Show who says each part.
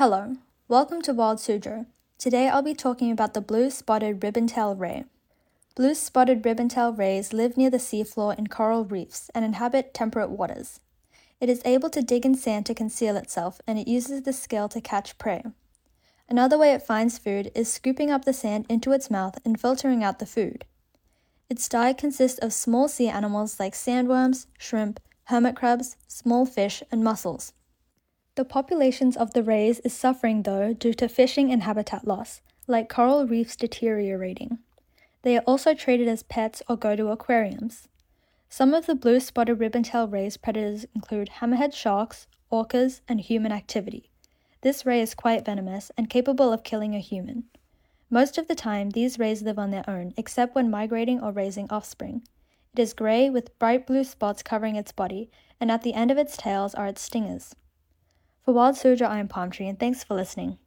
Speaker 1: Hello, welcome to Wild Suzhou. Today I'll be talking about the blue spotted ribbon-tailed ray. Blue spotted ribbon-tailed rays live near the seafloor in coral reefs and inhabit temperate waters. It is able to dig in sand to conceal itself and it uses the scale to catch prey. Another way it finds food is scooping up the sand into its mouth and filtering out the food. Its diet consists of small sea animals like sandworms, shrimp, hermit crabs, small fish, and mussels. The populations of the rays is suffering though due to fishing and habitat loss, like coral reefs deteriorating. They are also traded as pets or go to aquariums. Some of the blue spotted ribbon-tail rays predators include hammerhead sharks, orcas, and human activity. This ray is quite venomous and capable of killing a human. Most of the time, these rays live on their own, except when migrating or raising offspring. It is grey with bright blue spots covering its body, and at the end of its tails are its stingers. For Wild Suzhou, I am Palm Tree, and thanks for listening.